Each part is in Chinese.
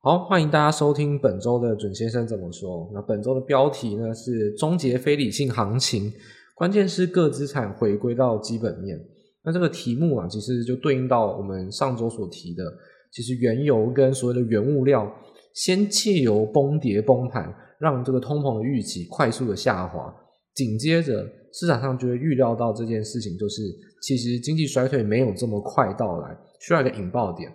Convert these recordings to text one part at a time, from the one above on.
好，欢迎大家收听本周的准先生怎么说。那本周的标题呢是终结非理性行情，关键是各资产回归到基本面。那这个题目啊，其实就对应到我们上周所提的，其实原油跟所谓的原物料，先借由崩跌崩盘，让这个通膨的预期快速的下滑，紧接着市场上就会预料到这件事情，就是其实经济衰退没有这么快到来，需要一个引爆点。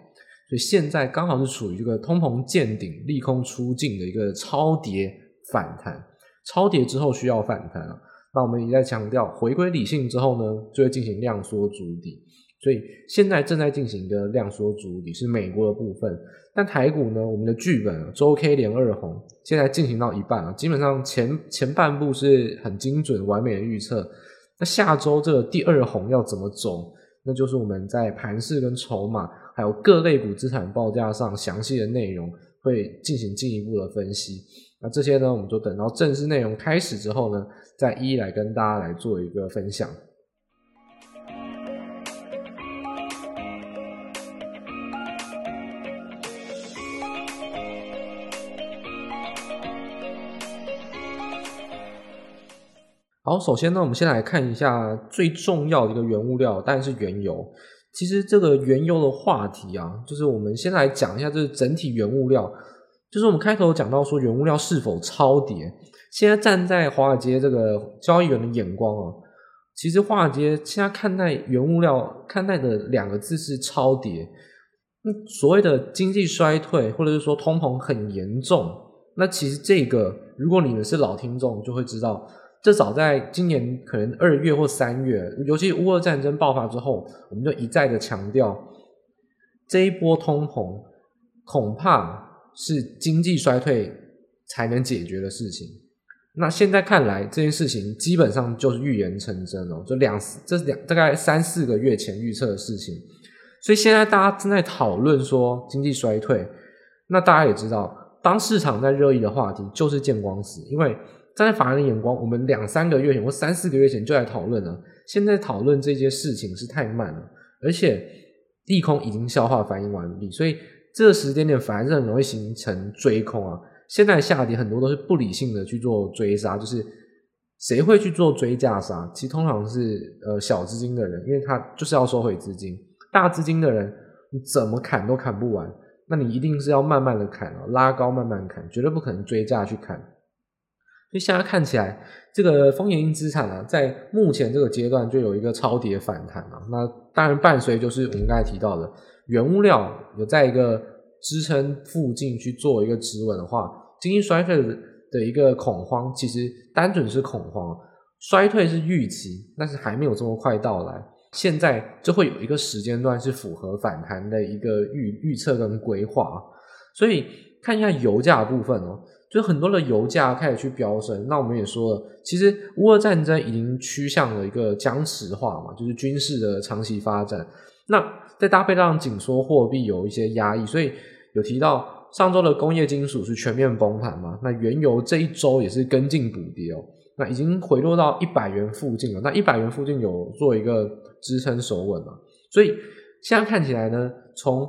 所以现在刚好是处于这个通膨见顶、利空出尽的一个超跌反弹，超跌之后需要反弹啊。那我们一再强调，回归理性之后呢，就会进行量缩筑底。所以现在正在进行的量缩筑底是美国的部分，但台股呢，我们的剧本周 K 连二红，现在进行到一半啊，基本上前前半部是很精准完美的预测。那下周这个第二红要怎么走？那就是我们在盘势跟筹码，还有各类股资产报价上详细的内容，会进行进一步的分析。那这些呢，我们就等到正式内容开始之后呢，再一一来跟大家来做一个分享。好，首先呢，我们先来看一下最重要的一个原物料，当然是原油。其实这个原油的话题啊，就是我们先来讲一下，就是整体原物料，就是我们开头讲到说原物料是否超跌。现在站在华尔街这个交易员的眼光啊，其实华尔街现在看待原物料，看待的两个字是超跌。那所谓的经济衰退，或者是说通膨很严重，那其实这个，如果你们是老听众，就会知道。这早在今年可能二月或三月，尤其乌俄战争爆发之后，我们就一再的强调，这一波通膨恐怕是经济衰退才能解决的事情。那现在看来，这件事情基本上就是预言成真了，就两这两大概三四个月前预测的事情。所以现在大家正在讨论说经济衰退，那大家也知道，当市场在热议的话题就是见光死，因为。站在法人的眼光，我们两三个月前或三四个月前就来讨论了。现在讨论这些事情是太慢了，而且利空已经消化反应完毕，所以这个时间点反而是很容易形成追空啊。现在下跌很多都是不理性的去做追杀，就是谁会去做追价杀？其实通常是呃小资金的人，因为他就是要收回资金。大资金的人你怎么砍都砍不完，那你一定是要慢慢的砍啊，拉高慢慢砍，绝对不可能追价去砍。所以现在看起来，这个风险性资产、啊，在目前这个阶段就有一个超跌反弹啊。那当然伴随就是我们刚才提到的原物料有在一个支撑附近去做一个止稳的话，经济衰退的的一个恐慌，其实单纯是恐慌，衰退是预期，但是还没有这么快到来。现在就会有一个时间段是符合反弹的一个预预测跟规划。所以看一下油价部分哦。就很多的油价开始去飙升，那我们也说了，其实乌俄战争已经趋向了一个僵持化嘛，就是军事的长期发展。那再搭配上紧缩货币有一些压抑，所以有提到上周的工业金属是全面崩盘嘛？那原油这一周也是跟进补跌哦，那已经回落到一百元附近了。那一百元附近有做一个支撑守稳嘛？所以现在看起来呢，从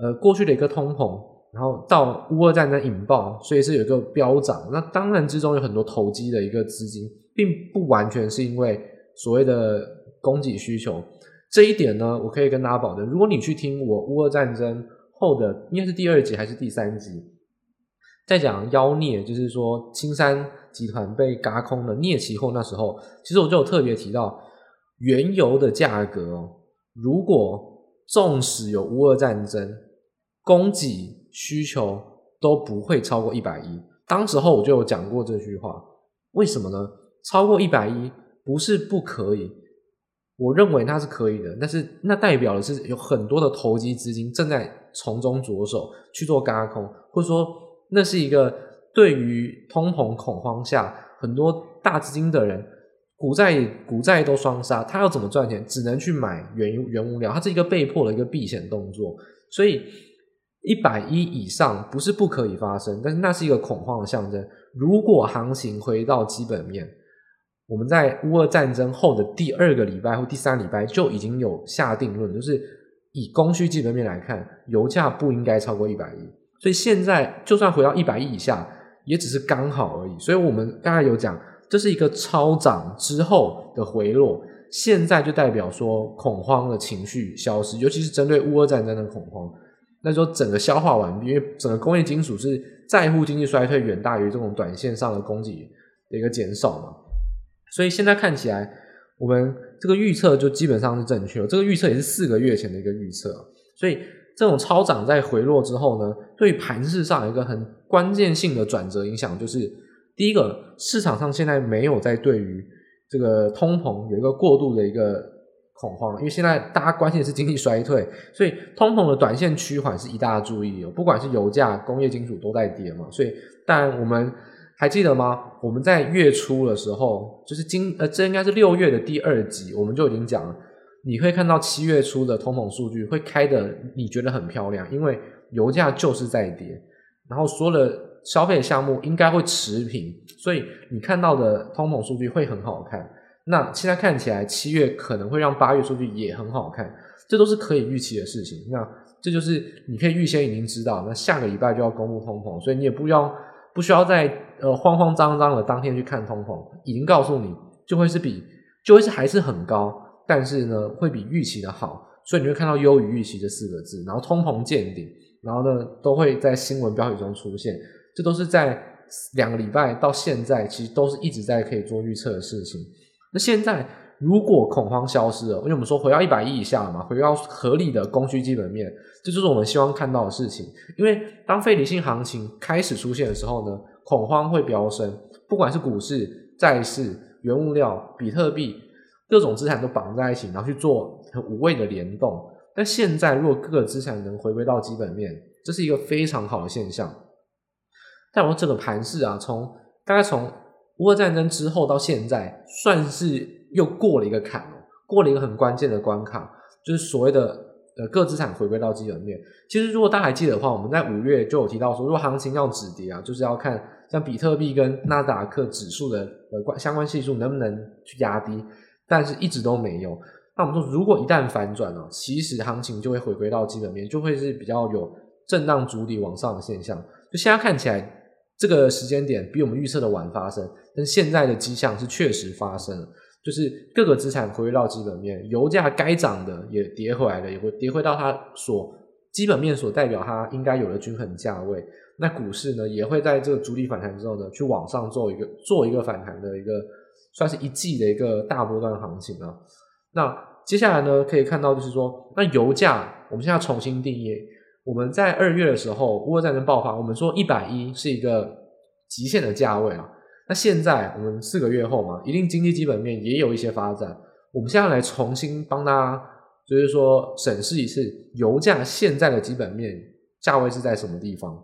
呃过去的一个通膨。然后到乌俄战争引爆，所以是有一个飙涨。那当然之中有很多投机的一个资金，并不完全是因为所谓的供给需求。这一点呢，我可以跟大家保证，如果你去听我乌俄战争后的，应该是第二集还是第三集，在讲妖孽，就是说青山集团被轧空的镍期货那时候，其实我就有特别提到原油的价格，如果纵使有乌俄战争，供给需求都不会超过一百一，当时候我就有讲过这句话，为什么呢？超过一百一不是不可以，我认为它是可以的，但是那代表的是有很多的投机资金正在从中着手去做轧空，或者说那是一个对于通膨恐慌下很多大资金的人，股债股债都双杀，他要怎么赚钱？只能去买原原物料，它是一个被迫的一个避险动作，所以。一百一以上不是不可以发生，但是那是一个恐慌的象征。如果行情回到基本面，我们在乌俄战争后的第二个礼拜或第三礼拜就已经有下定论，就是以供需基本面来看，油价不应该超过一百一。所以现在就算回到一百亿以下，也只是刚好而已。所以我们刚才有讲，这是一个超涨之后的回落，现在就代表说恐慌的情绪消失，尤其是针对乌俄战争的恐慌，那说整个消化完毕，因为整个工业金属是在乎经济衰退远大于这种短线上的供给的一个减少嘛，所以现在看起来，我们这个预测就基本上是正确，这个预测也是四个月前的一个预测，所以。这种超涨在回落之后呢，对盘势上一个很关键性的转折影响，就是第一个，市场上现在没有在对于这个通膨有一个过度的一个恐慌，因为现在大家关心的是经济衰退，所以通膨的短线趋缓是一大注意哦。不管是油价、工业金属都在跌嘛，所以但我们还记得吗？我们在月初的时候，就是今呃，这应该是六月的第二集，我们就已经讲了。你会看到七月初的通膨数据会开的，你觉得很漂亮，因为油价就是在跌，然后所有的消费项目应该会持平，所以你看到的通膨数据会很好看。那现在看起来七月可能会让八月数据也很好看，这都是可以预期的事情。那这就是你可以预先已经知道，那下个礼拜就要公布通膨，所以你也不要不需要在呃慌慌张张的当天去看通膨，已经告诉你就会是比就会是还是很高。但是呢，会比预期的好，所以你会看到优于预期这四个字，然后通膨见顶，然后呢，都会在新闻标题中出现，这都是在两个礼拜到现在，其实都是一直在可以做预测的事情。那现在如果恐慌消失了，因为我们说回到一百亿以下了嘛，回到合理的供需基本面，这就是我们希望看到的事情。因为当非理性行情开始出现的时候呢，恐慌会飙升，不管是股市、债市、原物料、比特币。各种资产都绑在一起，然后去做很无谓的联动。但现在，如果各个资产能回归到基本面，这是一个非常好的现象。但我说这个盘势啊，从大概从乌俄战争之后到现在，算是又过了一个坎哦，过了一个很关键的关卡，就是所谓的呃各资产回归到基本面。其实，如果大家还记得的话，我们在五月就有提到说，如果行情要止跌啊，就是要看像比特币跟纳斯达克指数的呃关相关系数能不能去压低。但是一直都没有。那我们说，如果一旦反转了，其实行情就会回归到基本面，就会是比较有震荡筑底往上的现象。就现在看起来，这个时间点比我们预测的晚发生，但现在的迹象是确实发生了，就是各个资产回归到基本面，油价该涨的也跌回来了，也会跌回到它所基本面所代表它应该有的均衡价位。那股市呢，也会在这个筑底反弹之后呢，去往上做一个做一个反弹的一个。算是一季的一个大波段行情啊。那接下来呢，可以看到就是说，那油价我们现在重新定义。我们在二月的时候，乌俄战争爆发，我们说一百一是一个极限的价位啊。那现在我们四个月后嘛，一定经济基本面也有一些发展。我们现在来重新帮大家，就是说审视一次油价现在的基本面价位是在什么地方。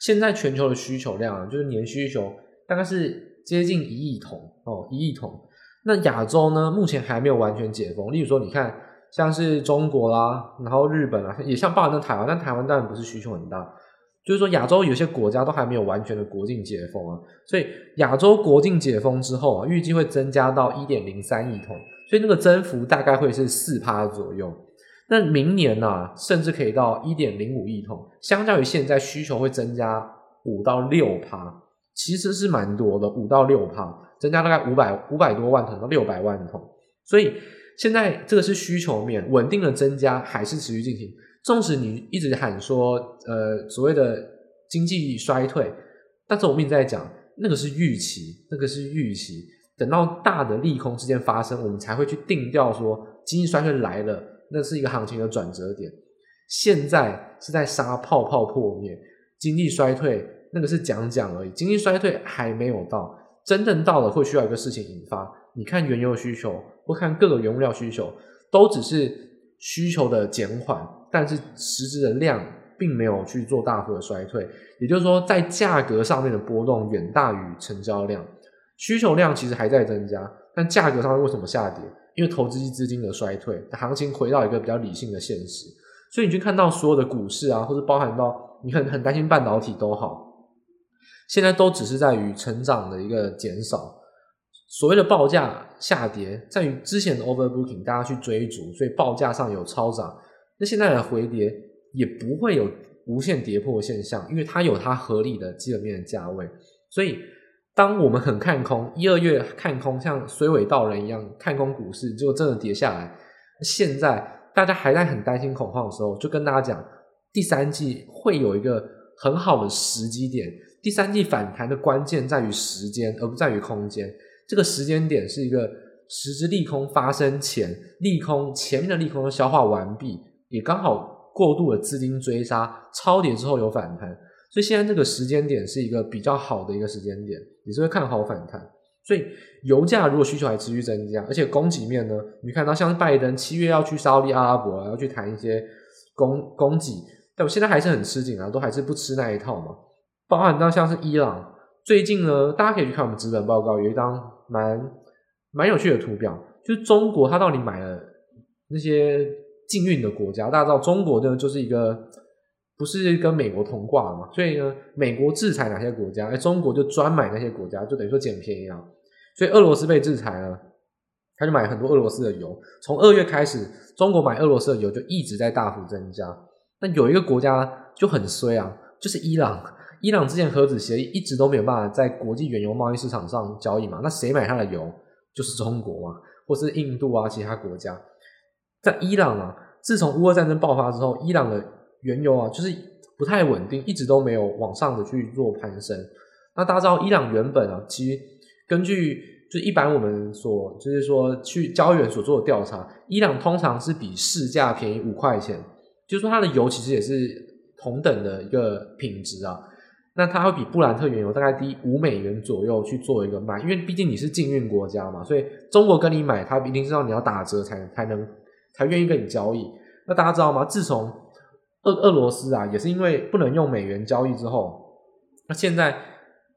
现在全球的需求量啊，就是年需求大概是。接近一亿桶哦，一亿桶。那亚洲呢？目前还没有完全解封。例如说，你看，像是中国啦，然后日本啊，也像包含在台湾，但台湾当然不是需求很大。就是说，亚洲有些国家都还没有完全的国境解封啊。所以，亚洲国境解封之后啊，预计会增加到一点零三亿桶，所以那个增幅大概会是四趴左右。那明年呢、啊，甚至可以到一点零五亿桶，相较于现在需求会增加五到六趴。其实是蛮多的，五到六趴，增加大概五百五百多万桶到六百万桶，所以现在这个是需求面稳定的增加，还是持续进行。纵使你一直喊说，呃，所谓的经济衰退，但是我们一直在讲，那个是预期，那个是预期，等到大的利空事件发生，我们才会去定调说经济衰退来了，那是一个行情的转折点。现在是在杀泡泡破灭，经济衰退。那个是讲讲而已，经济衰退还没有到，真正到了会需要一个事情引发。你看原油需求，或看各个原物料需求，都只是需求的减缓，但是实质的量并没有去做大幅的衰退。也就是说，在价格上面的波动远大于成交量，需求量其实还在增加，但价格上面为什么下跌？因为投资资金的衰退，行情回到一个比较理性的现实。所以你去看到所有的股市啊，或者包含到你很很担心半导体都好。现在都只是在于成长的一个减少，所谓的报价下跌，在于之前的 overbooking，大家去追逐，所以报价上有超涨。那现在的回跌也不会有无限跌破现象，因为它有它合理的基本面的价位。所以，当我们很看空一二月看空，像水尾道人一样看空股市，就真的跌下来。现在大家还在很担心恐慌的时候，就跟大家讲，第三季会有一个很好的时机点。第三季反弹的关键在于时间，而不在于空间。这个时间点是一个实质利空发生前，利空前面的利空都消化完毕，也刚好过度的资金追杀，超跌之后有反弹，所以现在这个时间点是一个比较好的一个时间点，也是会看好反弹。所以油价如果需求还持续增加，而且供给面呢，你看到像是拜登七月要去沙利阿拉伯，要去谈一些供供给，但我现在还是很吃紧啊，都还是不吃那一套嘛。包含到像是伊朗，最近呢，大家可以去看我们资本报告，有一张蛮蛮有趣的图表，就是中国它到底买了那些禁运的国家。大家知道中国呢就是一个不是跟美国同挂嘛，所以呢，美国制裁哪些国家，哎，中国就专买那些国家，就等于说捡便宜啊。所以俄罗斯被制裁了，他就买很多俄罗斯的油。从二月开始，中国买俄罗斯的油就一直在大幅增加。那有一个国家就很衰啊，就是伊朗。伊朗之前核子协议一直都没有办法在国际原油贸易市场上交易嘛？那谁买它的油？就是中国嘛，或是印度啊，其他国家。在伊朗啊，自从乌俄战争爆发之后，伊朗的原油啊，就是不太稳定，一直都没有往上的去做攀升。那大家知道，伊朗原本啊，其实根据就一般我们所就是说去交易员所做的调查，伊朗通常是比市价便宜五块钱，就是说它的油其实也是同等的一个品质啊。那它会比布兰特原油大概低五美元左右去做一个卖，因为毕竟你是禁运国家嘛，所以中国跟你买，它一定知道你要打折才才能才愿意跟你交易。那大家知道吗？自从俄俄罗斯啊，也是因为不能用美元交易之后，那现在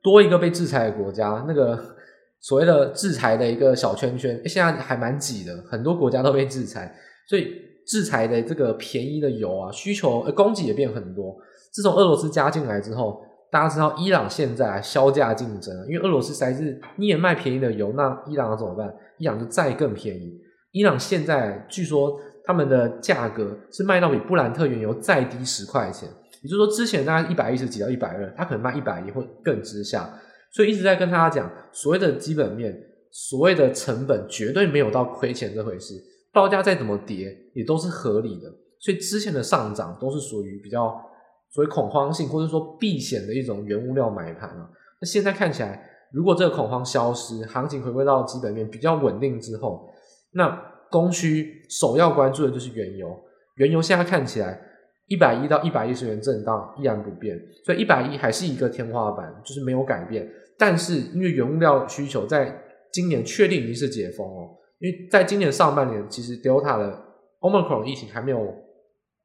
多一个被制裁的国家，那个 所谓的制裁的一个小圈圈，现在还蛮挤的，很多国家都被制裁，所以制裁的这个便宜的油啊，需求呃供给也变很多。自从俄罗斯加进来之后。大家知道伊朗现在削价竞争，因为俄罗斯才是你也卖便宜的油，那伊朗怎么办？伊朗就再更便宜。伊朗现在据说他们的价格是卖到比布兰特原油再低十块钱，也就是说之前大概一百一十几到一百二，他可能卖一百一或更之下。所以一直在跟大家讲，所谓的基本面，所谓的成本绝对没有到亏钱这回事，报价再怎么跌也都是合理的。所以之前的上涨都是属于比较。所以恐慌性或者说避险的一种原物料买盘啊，那现在看起来，如果这个恐慌消失，行情回归到基本面比较稳定之后，那供需首要关注的就是原油。原油现在看起来一百一到一百一十元震荡依然不变，所以一百一还是一个天花板，就是没有改变。但是因为原物料需求在今年确定已经是解封哦，因为在今年上半年其实 Delta 的 Omicron 疫情还没有。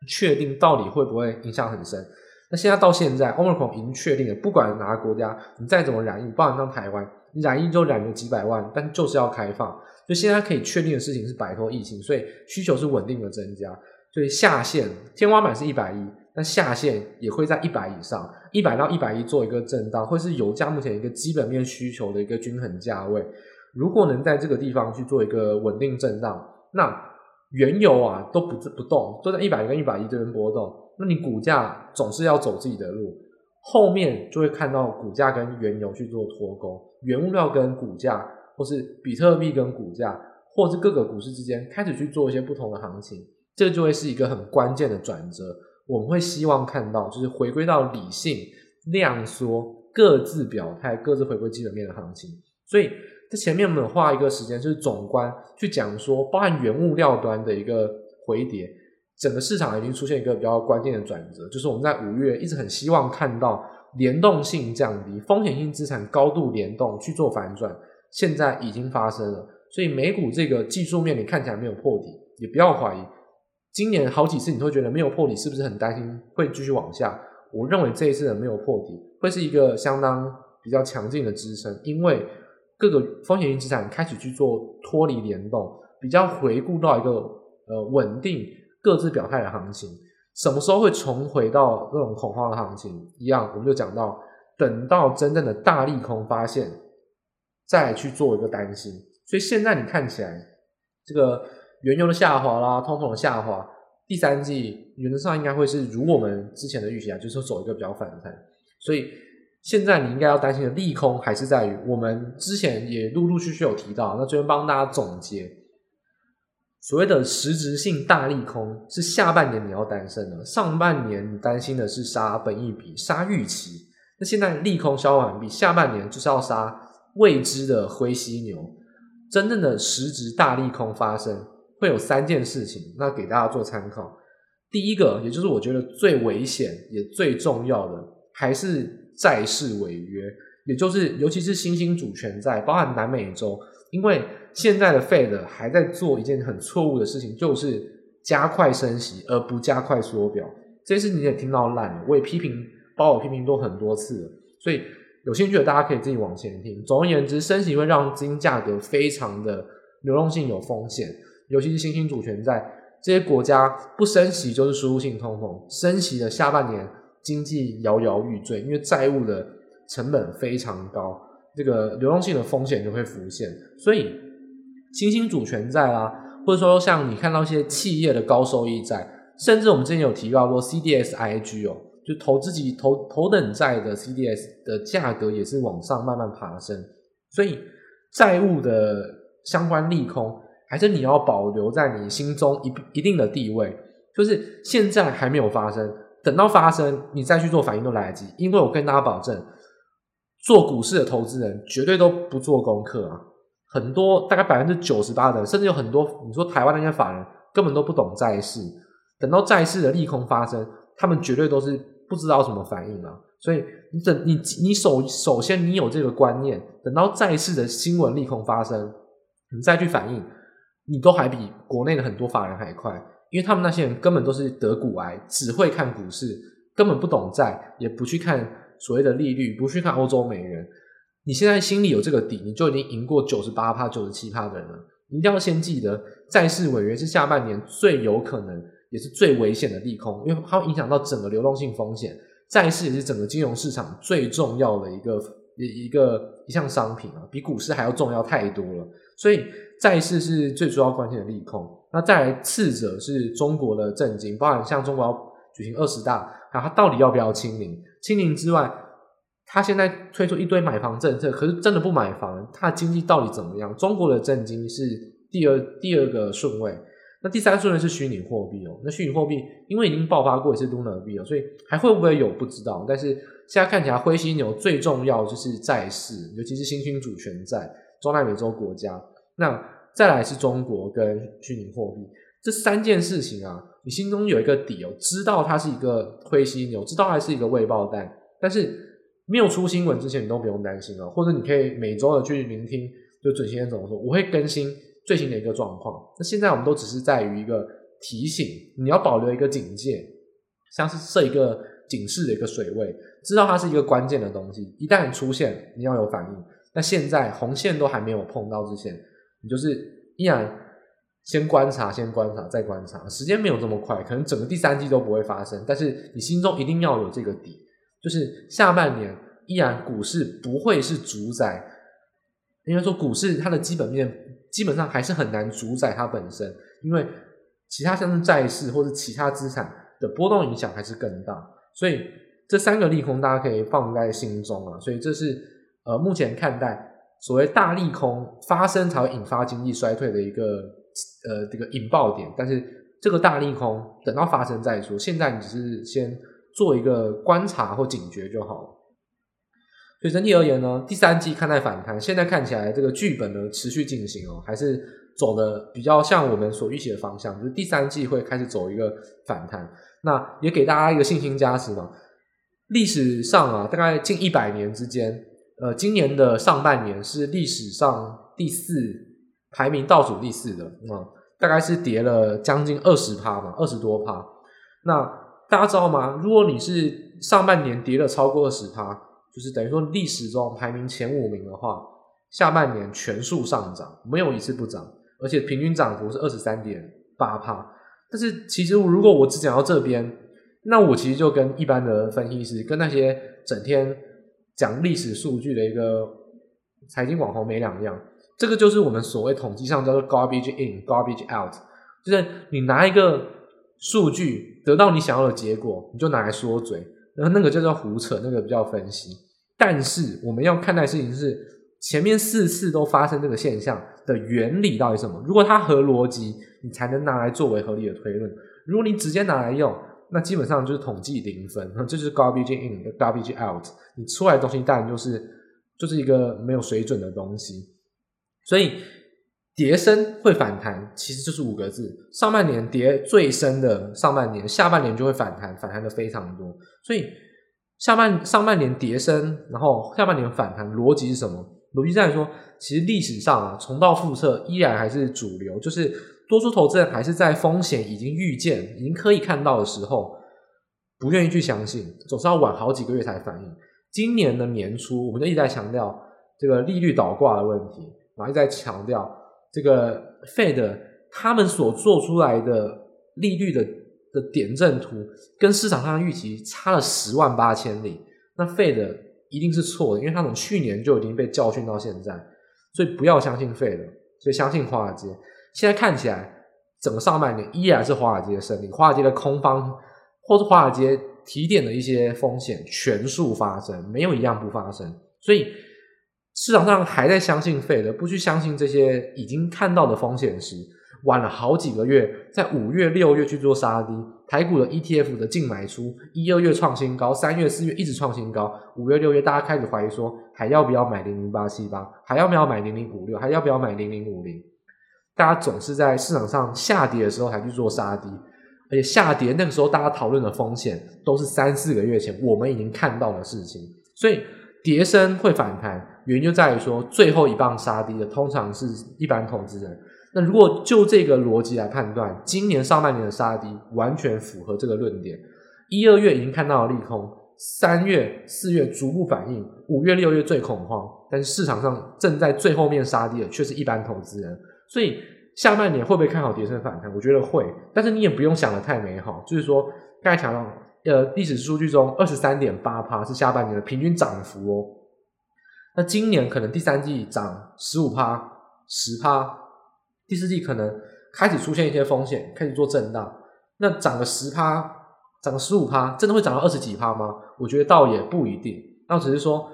确定到底会不会影响很深？那现在到现在，Omicron 已经确定了，不管哪个国家，你再怎么染疫，包含像台湾，你染疫就染了几百万，但就是要开放。所以现在可以确定的事情是摆脱疫情，所以需求是稳定的增加。所以下限天花板是一百亿，但下限也会在一百以上，一百到一百一做一个震荡，会是油价目前一个基本面需求的一个均衡价位。如果能在这个地方去做一个稳定震荡，那。原油啊都不不动，都在一百跟一百一这边波动，那你股价总是要走自己的路，后面就会看到股价跟原油去做脱钩，原物料跟股价，或是比特币跟股价，或是各个股市之间开始去做一些不同的行情，这就会是一个很关键的转折。我们会希望看到，就是回归到理性、量缩、各自表态、各自回归基本面的行情，所以。前面我们花一个时间，就是总观去讲说，包含原物料端的一个回跌，整个市场已经出现一个比较关键的转折，就是我们在五月一直很希望看到联动性降低，风险性资产高度联动去做反转，现在已经发生了。所以美股这个技术面你看起来没有破底，也不要怀疑。今年好几次你会觉得没有破底，是不是很担心会继续往下？我认为这一次的没有破底，会是一个相当比较强劲的支撑，因为。各个风险性资产开始去做脱离联动，比较回顾到一个呃稳定各自表态的行情，什么时候会重回到这种恐慌的行情？一样，我们就讲到等到真正的大利空发现，再去做一个担心。所以现在你看起来，这个原油的下滑啦，通膨的下滑，第三季原则上应该会是如我们之前的预期啊，就是走一个比较反弹。所以现在你应该要担心的利空还是在于我们之前也陆陆续续有提到，那这边帮大家总结，所谓的实质性大利空是下半年你要担心的，上半年你担心的是杀本益比、杀预期。那现在利空消完毕，下半年就是要杀未知的灰犀牛。真正的实质大利空发生，会有三件事情，那给大家做参考。第一个，也就是我觉得最危险也最重要的，还是债市违约，也就是尤其是新兴主权债，包含南美洲，因为现在的 Fed 还在做一件很错误的事情，就是加快升息而不加快缩表。这件事你也听到烂了，我也批评。包我批评过很多次了，所以有兴趣的大家可以自己往前听。总而言之，升息会让资金价格非常的流动性有风险，尤其是新兴主权债这些国家不升息就是输入性通膨，升息的下半年经济摇摇欲坠，因为债务的成本非常高，这个流动性的风险就会浮现。所以新兴主权债啦，或者说像你看到一些企业的高收益债，甚至我们之前有提到过 CDS IG 哦。就投自己投头等债的 CDS 的价格也是往上慢慢爬升，所以债务的相关利空还是你要保留在你心中一一定的地位。就是现在还没有发生，等到发生你再去做反应都来得及。因为我跟大家保证，做股市的投资人绝对都不做功课啊，很多大概百分之九十八的，甚至有很多你说台湾那些法人根本都不懂债市，等到债市的利空发生，他们绝对都是。不知道怎么反应啊，所以你等你你首首先你有这个观念，等到债市的新闻利空发生，你再去反应，你都还比国内的很多法人还快，因为他们那些人根本都是得股癌，只会看股市，根本不懂债，也不去看所谓的利率，不去看欧洲美元。你现在心里有这个底，你就已经赢过九十八趴、九十七趴的人了。一定要先记得，债市违约是下半年最有可能。也是最危险的利空，因为它会影响到整个流动性风险。债市也是整个金融市场最重要的一个一一个一项商品啊，比股市还要重要太多了。所以债市是最主要关键的利空。那再来次者是中国的政经，包含像中国要举行二十大，啊，它到底要不要清零？清零之外，它现在推出一堆买房政策，可是真的不买房，它的经济到底怎么样？中国的政经是第二第二个顺位。那第三顺位是虚拟货币哦，那虚拟货币因为已经爆发过一次 Luna 币了，所以还会不会有不知道。但是现在看起来灰犀牛最重要就是债市，尤其是新兴主权债，中南美洲国家。那再来是中国跟虚拟货币这三件事情啊，你心中有一个底哦，知道它是一个灰犀牛，知道它是一个未爆弹，但是没有出新闻之前你都不用担心哦，或者你可以每周的去聆听，就准先生怎么说，我会更新。最新的一个状况，那现在我们都只是在于一个提醒，你要保留一个警戒，像是设一个警示的一个水位，知道它是一个关键的东西，一旦出现，你要有反应。那现在红线都还没有碰到之前，你就是依然先观察，先观察，再观察，时间没有这么快，可能整个第三季都不会发生，但是你心中一定要有这个底，就是下半年依然股市不会是主宰，应该说股市它的基本面。基本上还是很难主宰它本身，因为其他像是债市或者其他资产的波动影响还是更大，所以这三个利空大家可以放在心中啊。所以这是呃目前看待所谓大利空发生才会引发经济衰退的一个呃这个引爆点，但是这个大利空等到发生再说，现在你只是先做一个观察或警觉就好了。所以整体而言呢，第三季看待反弹，现在看起来这个剧本呢持续进行哦，还是走的比较像我们所预期的方向，就是第三季会开始走一个反弹。那也给大家一个信心加持嘛。历史上啊，大概近一百年之间，呃，今年的上半年是历史上第四，排名倒数第四的啊，大概是跌了将近二十趴嘛，二十多趴。那大家知道吗？如果你是上半年跌了超过二十趴，就是等于说，历史中排名前五名的话，下半年全数上涨，没有一次不涨，而且平均涨幅是二十三点八趴。但是其实如果我只讲到这边，那我其实就跟一般的分析师，跟那些整天讲历史数据的一个财经网红没两样。这个就是我们所谓统计上叫做 garbage in, garbage out，就是你拿一个数据得到你想要的结果，你就拿来说嘴，然后那个就叫胡扯，那个比较分析。但是我们要看待事情是前面四次都发生这个现象的原理到底什么？如果它合逻辑，你才能拿来作为合理的推论。如果你直接拿来用，那基本上就是统计零分，这就是 garbage in，garbage out。你出来的东西当然就是就是一个没有水准的东西。所以跌深会反弹，其实就是五个字：上半年跌最深的上半年，下半年就会反弹，反弹的非常多。所以下半上半年跌深，然后下半年反弹，逻辑是什么？逻辑在说，其实历史上啊，重蹈覆辙依然还是主流，就是多数投资人还是在风险已经预见、已经可以看到的时候，不愿意去相信，总是要晚好几个月才反应。今年的年初，我们就一直在强调这个利率倒挂的问题。然后一直在强调这个 Fed 他们所做出来的利率的的点阵图跟市场上的预期差了十万八千里，那 Fed 一定是错的，因为他从去年就已经被教训到现在，所以不要相信 Fed，所以相信华尔街。现在看起来整个上半年依然是华尔街的胜利，华尔街的空方或是华尔街提点的一些风险全数发生，没有一样不发生，所以。市场上还在相信 Fed，不去相信这些已经看到的风险时，晚了好几个月，在五月、六月去做杀低，台股的 ETF 的净买出，一二月创新高，三月、四月一直创新高，五月、六月大家开始怀疑说，还要不要买零零八七八，还要不要买零零五六，还要不要买零零五零？大家总是在市场上下跌的时候才去做杀低，而且下跌那个时候大家讨论的风险都是三四个月前我们已经看到的事情，所以跌升会反弹。原因就在于说，最后一棒杀低的通常是一般投资人。那如果就这个逻辑来判断，今年上半年的杀低完全符合这个论点。一二月已经看到了利空，三月、四月逐步反应，五月、六月最恐慌，但是市场上正在最后面杀低的却是一般投资人。所以下半年会不会看好跌升反弹？我觉得会，但是你也不用想得太美好。就是说，刚才讲到，呃，历史数据中二十三点八趴是下半年的平均涨幅哦。那今年可能第三季涨十五趴、十趴，第四季可能开始出现一些风险，开始做震荡。那涨个十趴、涨个十五趴，真的会涨到二十几趴吗？我觉得倒也不一定。那只是说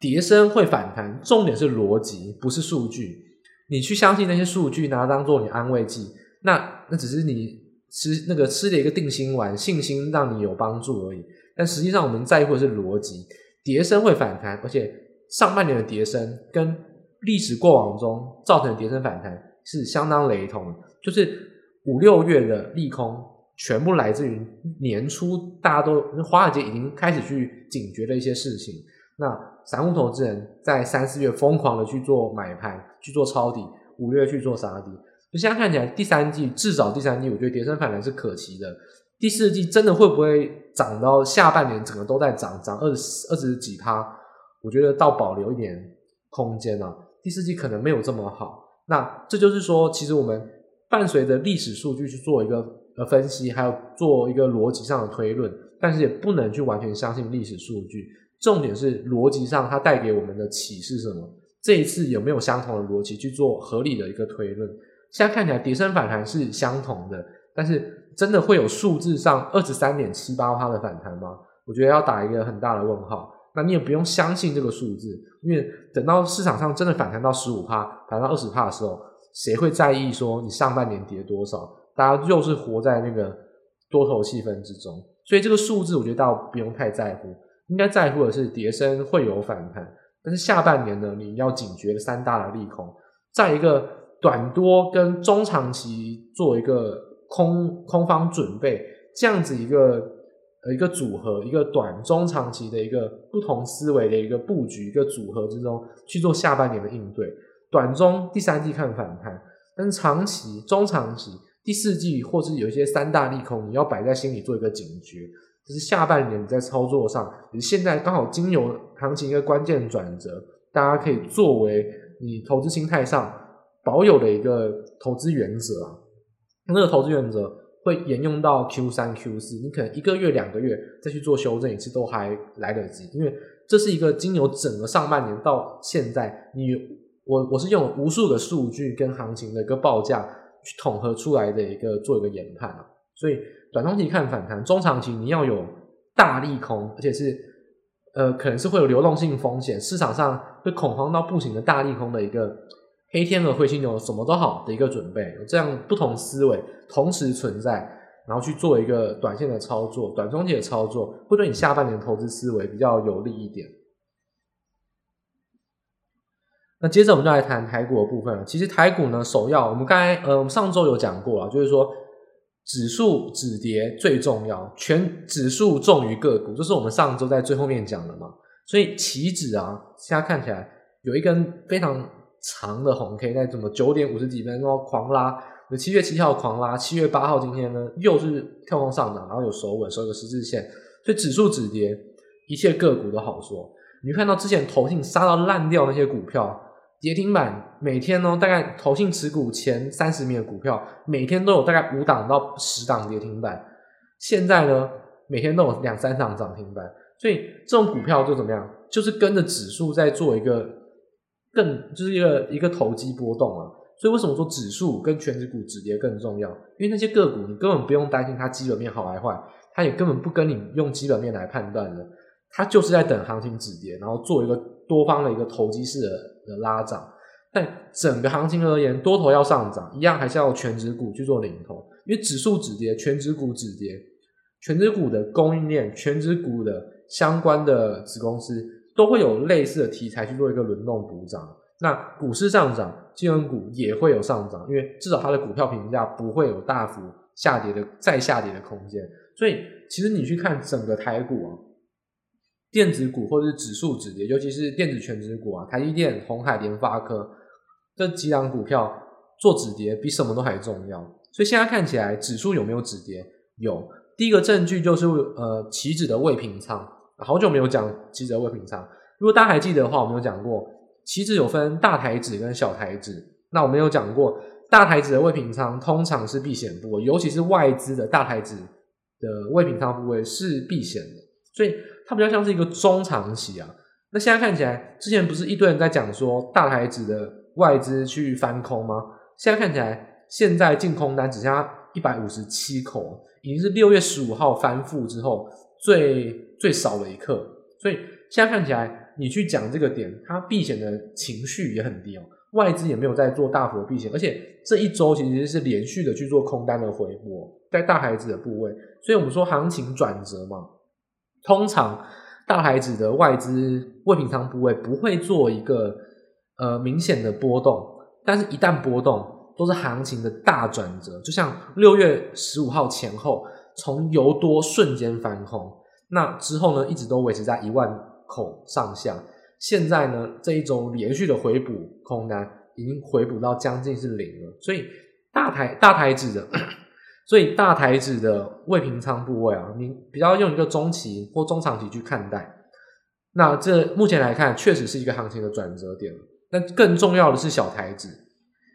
跌深会反弹，重点是逻辑，不是数据。你去相信那些数据，拿它当做你安慰剂，那那只是你吃那个吃的一个定心丸，信心让你有帮助而已。但实际上我们在乎的是逻辑，跌深会反弹，而且。上半年的跌升跟历史过往中造成的跌升反弹是相当雷同的，就是五六月的利空全部来自于年初大家都华尔街已经开始去警觉的一些事情，那散户投资人在三四月疯狂的去做买盘去做抄底，五月去做杀低，就现在看起来第三季至少第三季我觉得跌升反弹是可期的，第四季真的会不会涨到下半年整个都在涨涨二十二十几趴？我觉得倒保留一点空间啊，第四季可能没有这么好。那这就是说，其实我们伴随着历史数据去做一个呃分析，还有做一个逻辑上的推论，但是也不能去完全相信历史数据。重点是逻辑上它带给我们的启示什么？这一次有没有相同的逻辑去做合理的一个推论？现在看起来跌升反弹是相同的，但是真的会有数字上二十三点七八趴的反弹吗？我觉得要打一个很大的问号。那你也不用相信这个数字，因为等到市场上真的反弹到十五趴、反弹到二十趴的时候，谁会在意说你上半年跌多少？大家又是活在那个多头气氛之中，所以这个数字我觉得倒不用太在乎，应该在乎的是跌深会有反弹，但是下半年呢，你要警觉三大的利空，在一个短多跟中长期做一个空空方准备，这样子一个。呃，一个组合，一个短中长期的一个不同思维的一个布局，一个组合之中去做下半年的应对。短中第三季看反弹，但是长期、中长期第四季或是有一些三大利空，你要摆在心里做一个警觉。就是下半年你在操作上，你现在刚好金牛行情一个关键转折，大家可以作为你投资心态上保有的一个投资原则啊。那个投资原则。会沿用到 Q 三、Q 四，你可能一个月、两个月再去做修正一次都还来得及，因为这是一个金牛整个上半年到现在，你我我是用无数个数据跟行情的一个报价去统合出来的一个做一个研判啊，所以短中期看反弹，中长期你要有大利空，而且是呃可能是会有流动性风险，市场上会恐慌到不行的大利空的一个黑天鹅、灰犀牛什么都好的一个准备，有这样不同思维同时存在，然后去做一个短线的操作、短中期的操作，会对你下半年投资思维比较有利一点。那接着我们就来谈台股的部分了。其实台股呢，首要我们刚才呃，我们上周有讲过了，就是说指数止跌最重要，全指数重于个股，这是我们上周在最后面讲的嘛。所以期指啊，现在看起来有一根非常长的红 K，在怎么九点五十几分钟狂拉，七月七号狂拉，七月八号今天呢又是跳空上涨，然后有守稳，守一个十字线，所以指数止跌，一切个股都好说。你看到之前投信杀到烂掉那些股票。跌停板每天呢，大概投信持股前三十名的股票，每天都有大概五档到十档跌停板。现在呢，每天都有两三档涨停板，所以这种股票就怎么样？就是跟着指数在做一个更，就是一个一个投机波动啊。所以为什么说指数跟全指股止跌更重要？因为那些个股你根本不用担心它基本面好还坏，它也根本不跟你用基本面来判断的，它就是在等行情止跌，然后做一个多方的一个投机式的。的拉涨，但整个行情而言，多头要上涨，一样还是要权值股去做领头，因为指数止跌，权值股止跌，权值股的供应链，权值股的相关的子公司都会有类似的题材去做一个轮动补涨。那股市上涨，金融股也会有上涨，因为至少它的股票评价不会有大幅下跌的再下跌的空间。所以，其实你去看整个台股啊。电子股或者是指数止跌，尤其是电子权值股啊，台积电、红海、联发科这几档股票做止跌比什么都还重要。所以现在看起来，指数有没有止跌？有。第一个证据就是呃，期指的未平仓，好久没有讲期指的未平仓。如果大家还记得的话，我们有讲过，期指有分大台指跟小台指。那我们有讲过，大台指的未平仓通常是避险部位，尤其是外资的大台指的未平仓部位是避险的，所以。它比较像是一个中长期啊，那现在看起来，之前不是一堆人在讲说大台子的外资去翻空吗？现在看起来，现在净空单只剩下一百五十七口，已经是六月十五号翻覆之后最最少的一刻。所以现在看起来，你去讲这个点，它避险的情绪也很低哦，外资也没有在做大幅的避险，而且这一周其实是连续的去做空单的回补，在大台子的部位，所以我们说行情转折嘛。通常大台子的外资未平仓部位不会做一个呃明显的波动，但是一旦波动，都是行情的大转折。就像六月十五号前后，从由多瞬间翻空，那之后呢，一直都维持在一万口上下。现在呢，这一周连续的回补空单，已经回补到将近是零了。所以大台大台子的。所以大台子的未平仓部位啊，你比较用一个中期或中长期去看待，那这目前来看确实是一个行情的转折点。那更重要的是小台子，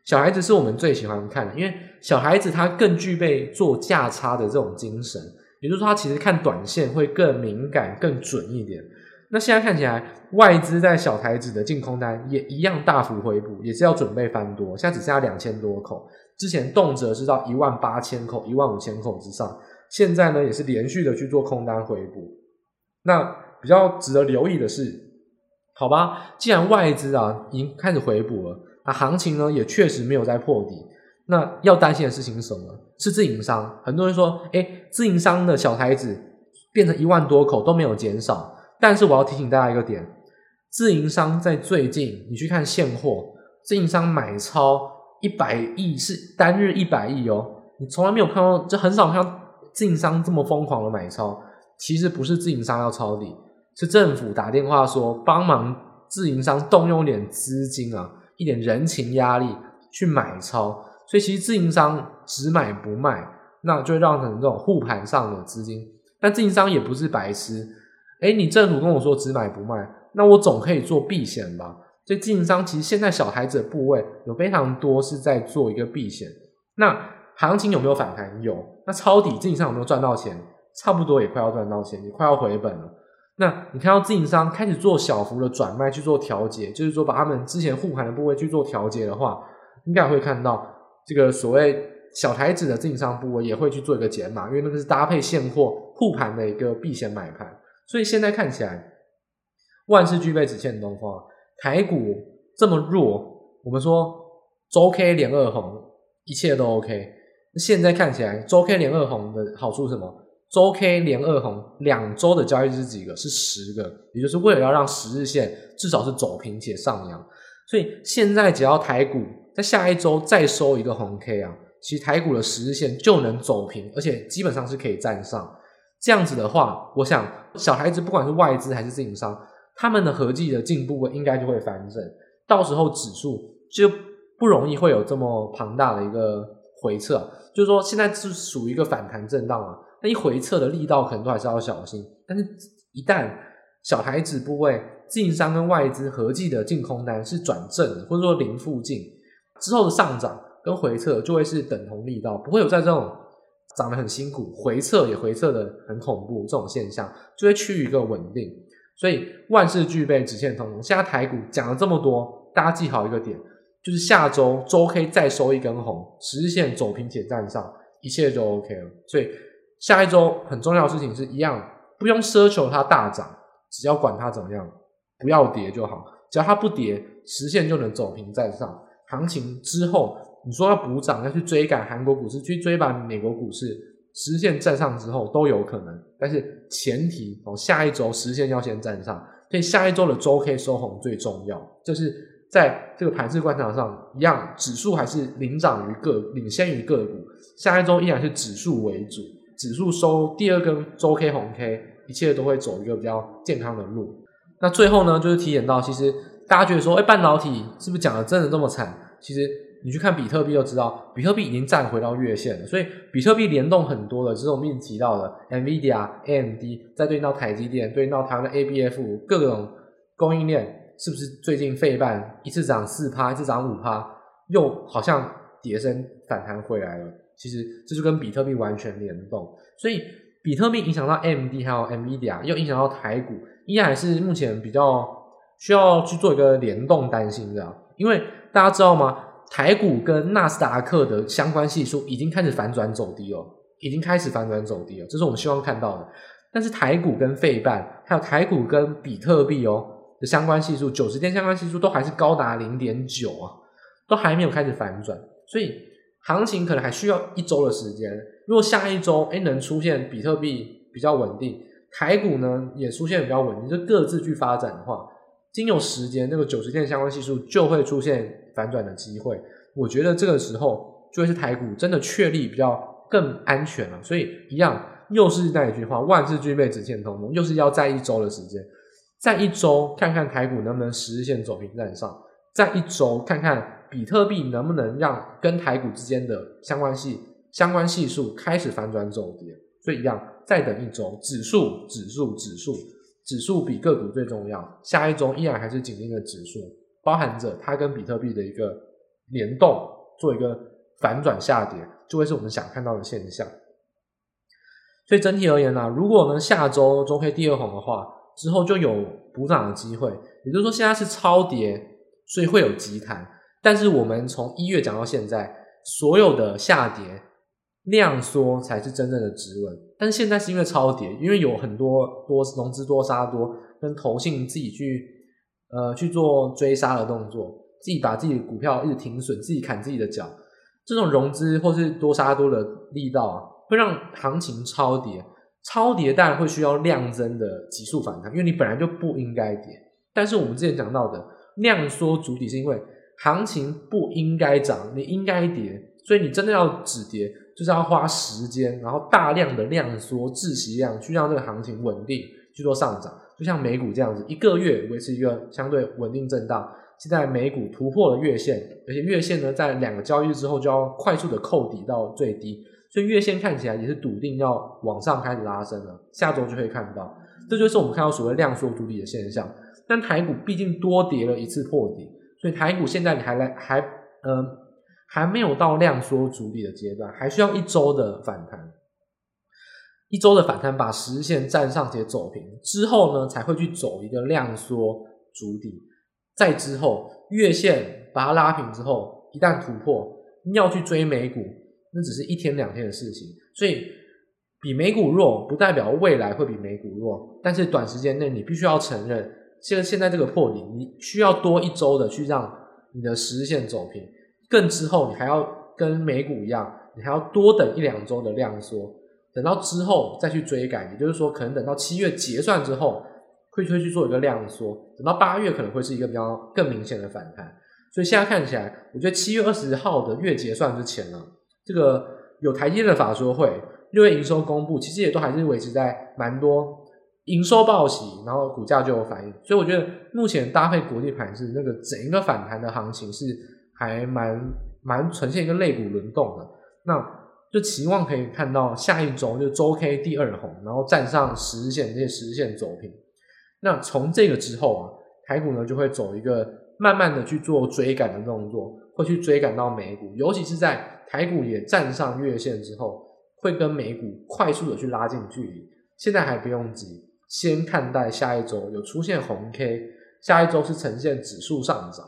小孩子是我们最喜欢看的，因为小孩子他更具备做价差的这种精神，也就是说他其实看短线会更敏感、更准一点。那现在看起来，外资在小台子的净空单也一样大幅回补，也是要准备翻多，现在只剩下两千多口。之前动辄是到一万八千口、一万五千口之上，现在呢也是连续的去做空单回补。那比较值得留意的是，好吧，既然外资啊已经开始回补了，那行情呢也确实没有再破底。那要担心的事情是什么？是自营商。很多人说，诶，自营商的小台子变成一万多口都没有减少。但是我要提醒大家一个点：自营商在最近，你去看现货，自营商买超。一百亿是单日一百亿哦，你从来没有看到，就很少看到自营商这么疯狂的买超。其实不是自营商要抄底，是政府打电话说帮忙自营商动用点资金啊，一点人情压力去买超。所以其实自营商只买不卖，那就让成这种护盘上的资金。但自营商也不是白痴，诶，你政府跟我说只买不卖，那我总可以做避险吧？所以，自营商其实现在小台子的部位有非常多是在做一个避险。那行情有没有反弹？有。那抄底自营商有没有赚到钱？差不多也快要赚到钱，也快要回本了。那你看到自营商开始做小幅的转卖去做调节，就是说把他们之前护盘的部位去做调节的话，应该会看到这个所谓小台子的自营商部位也会去做一个减码，因为那个是搭配现货护盘的一个避险买盘，所以现在看起来万事俱备只欠东风，台股这么弱，我们说周 K 连二红，一切都 OK。现在看起来周 K 连二红的好处是什么？周 K 连二红两周的交易日几个？是十个，也就是为了要让十日线至少是走平且上扬。所以现在只要台股在下一周再收一个红 K 啊。其实台股的十日线就能走平，而且基本上是可以站上。这样子的话，我想小孩子不管是外资还是自营商，他们的合计的进步应该就会翻正，到时候指数就不容易会有这么庞大的一个回撤。就是说，现在是属于一个反弹震荡啊，那一回撤的力道可能都还是要小心。但是，一旦小台子部位自营商跟外资合计的净空单是转正，或者说零附近之后的上涨。跟回撤就会是等同力道，不会有在这种涨得很辛苦，回撤也回撤的很恐怖这种现象，就会趋于一个稳定。所以万事俱备，只欠东风。现在台股讲了这么多，大家记好一个点，就是下周周 K 再收一根红，十日线走平且站上，一切就 OK 了。所以下一周很重要的事情是一样，不用奢求它大涨，只要管它怎么样，不要跌就好。只要它不跌，十线就能走平站上。行情之后。你说要补涨，要去追赶韩国股市，去追赶美国股市，实现站上之后都有可能，但是前提哦，下一周实现要先站上，所以下一周的周 K 收红最重要。就是在这个盘势观察上，一样指数还是领涨于个，领先于个股。下一周依然是指数为主，指数收第二根周 K 红 K，一切都会走一个比较健康的路。那最后呢，就是提点到，其实大家觉得说，哎，半导体是不是讲的真的这么惨？其实。你去看比特币就知道，比特币已经站回到月线了，所以比特币联动很多的，这是我们一直提到的，NVIDIA、AMD，再对应到台积电，对应到台湾的 ABF，各种供应链，是不是最近费半一次涨四趴，一次涨五趴，又好像跌升反弹回来了？其实这就跟比特币完全联动，所以比特币影响到 AMD 还有 NVIDIA，又影响到台股，依然是目前比较需要去做一个联动担心的，因为大家知道吗？台股跟纳斯达克的相关系数已经开始反转走低了，已经开始反转走低了，这是我们希望看到的。但是台股跟费半，还有台股跟比特币哦的相关系数，九十天相关系数都还是高达零点九啊，都还没有开始反转，所以行情可能还需要一周的时间。如果下一周诶能出现比特币比较稳定，台股呢也出现比较稳定，就各自去发展的话，经有时间，那个九十天相关系数就会出现。反转的机会，我觉得这个时候就会是台股真的确立比较更安全了。所以一样，又是那一句话，万事俱备只欠东风，又是要在一周的时间，在一周看看台股能不能十日线走平站上，在一周看看比特币能不能让跟台股之间的相关系相关系数开始反转走跌。所以一样，再等一周，指数指数指数指数比个股最重要。下一周依然还是紧盯着指数。包含着它跟比特币的一个联动，做一个反转下跌，就会是我们想看到的现象。所以整体而言呢、如果呢下周周 K 第二红的话，之后就有补涨的机会。也就是说，现在是超跌，所以会有急弹。但是我们从一月讲到现在，所有的下跌量缩才是真正的止稳。但是现在是因为超跌，因为有很多多融资多杀多，跟投信自己去。呃，去做追杀的动作，自己把自己的股票一直停损，自己砍自己的脚，这种融资或是多杀多的力道啊，会让行情超跌。超跌当然会需要量增的急速反弹，因为你本来就不应该跌。但是我们之前讲到的量缩主体是因为行情不应该涨，你应该跌，所以你真的要止跌，就是要花时间，然后大量的量缩窒息量去让这个行情稳定去做上涨。就像美股这样子，一个月维持一个相对稳定震荡。现在美股突破了月线，而且月线呢，在两个交易日之后就要快速的扣底到最低，所以月线看起来也是笃定要往上开始拉升了。下周就会看到，这就是我们看到所谓量缩主体的现象。但台股毕竟多跌了一次破底，所以台股现在你还来还呃还没有到量缩主体的阶段，还需要一周的反弹。一周的反弹把十日线站上且走平之后呢，才会去走一个量缩主底。再之后月线把它拉平之后，一旦突破，要去追美股，那只是一天两天的事情。所以比美股弱不代表未来会比美股弱，但是短时间内你必须要承认，现在现在这个破底，你需要多一周的去让你的十日线走平，更之后你还要跟美股一样，你还要多等一两周的量缩，等到之后再去追赶，也就是说可能等到七月结算之后。会会去做一个量缩，等到八月可能会是一个比较更明显的反弹，所以现在看起来，我觉得七月二十号的月结算之前呢，这个有台积电的法说会，六月营收公布，其实也都还是维持在蛮多营收报喜，然后股价就有反应，所以我觉得目前搭配国际盘是，那个整一个反弹的行情是还蛮蛮呈现一个类股轮动的，那就期望可以看到下一周就周 K 第二红，然后站上十日线，这些十日线走平。那从这个之后啊，台股呢就会走一个慢慢的去做追赶的动作，会去追赶到美股，尤其是在台股也站上月线之后，会跟美股快速的去拉近距离。现在还不用急，先看待下一周有出现红 K，下一周是呈现指数上涨，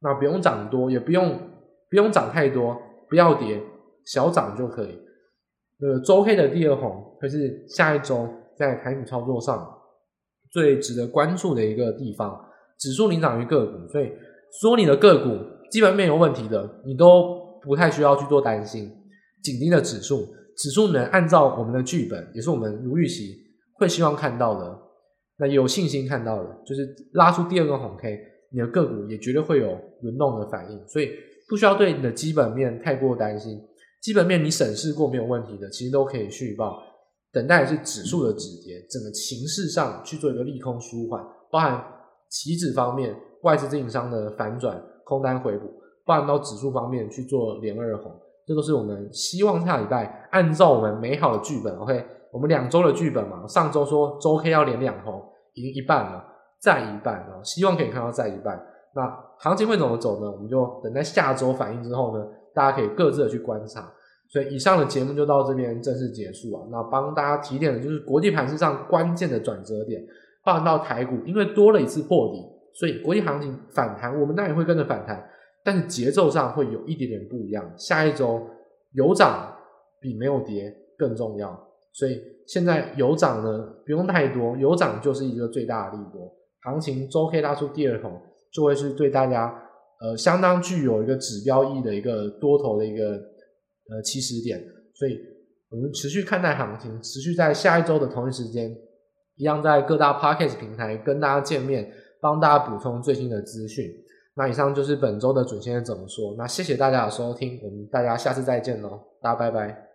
那不用涨多，也不用不用涨太多，不要跌，小涨就可以。呃，周 K 的第二红会是下一周在台股操作上。最值得关注的一个地方，指数领涨于个股，所以说你的个股基本面有问题的，你都不太需要去做担心。紧盯的指数，指数能按照我们的剧本，也是我们如预期会希望看到的，那有信心看到的，就是拉出第二个红 K，你的个股也绝对会有轮动的反应，所以不需要对你的基本面太过担心。基本面你审视过没有问题的，其实都可以续报。等待是指数的止跌，整个情势上去做一个利空舒缓，包含期指方面外资经营商的反转空单回补，包含到指数方面去做连二红，这都是我们希望下礼拜按照我们美好的剧本，OK，我们两周的剧本嘛，上周说周 K 要连两红，已经一半了，再一半啊，希望可以看到再一半。那行情会怎么走呢？我们就等待下周反应之后呢，大家可以各自的去观察。所以以上的节目就到这边正式结束啊。那帮大家提点的就是国际盘势上关键的转折点，包含到台股，因为多了一次破底，所以国际行情反弹，我们当然会跟着反弹，但是节奏上会有一点点不一样。下一周有涨比没有跌更重要，所以现在有涨呢不用太多，有涨就是一个最大的利多。行情周 K 拉出第二红，就会是对大家呃相当具有一个指标意义的一个多头的一个。呃，起始点，所以我们持续看待行情，持续在下一周的同一时间，一样在各大 Podcast 平台跟大家见面，帮大家补充最新的资讯。那以上就是本周的准先生怎么说。那谢谢大家的收听，我们大家下次再见喽，大家拜拜。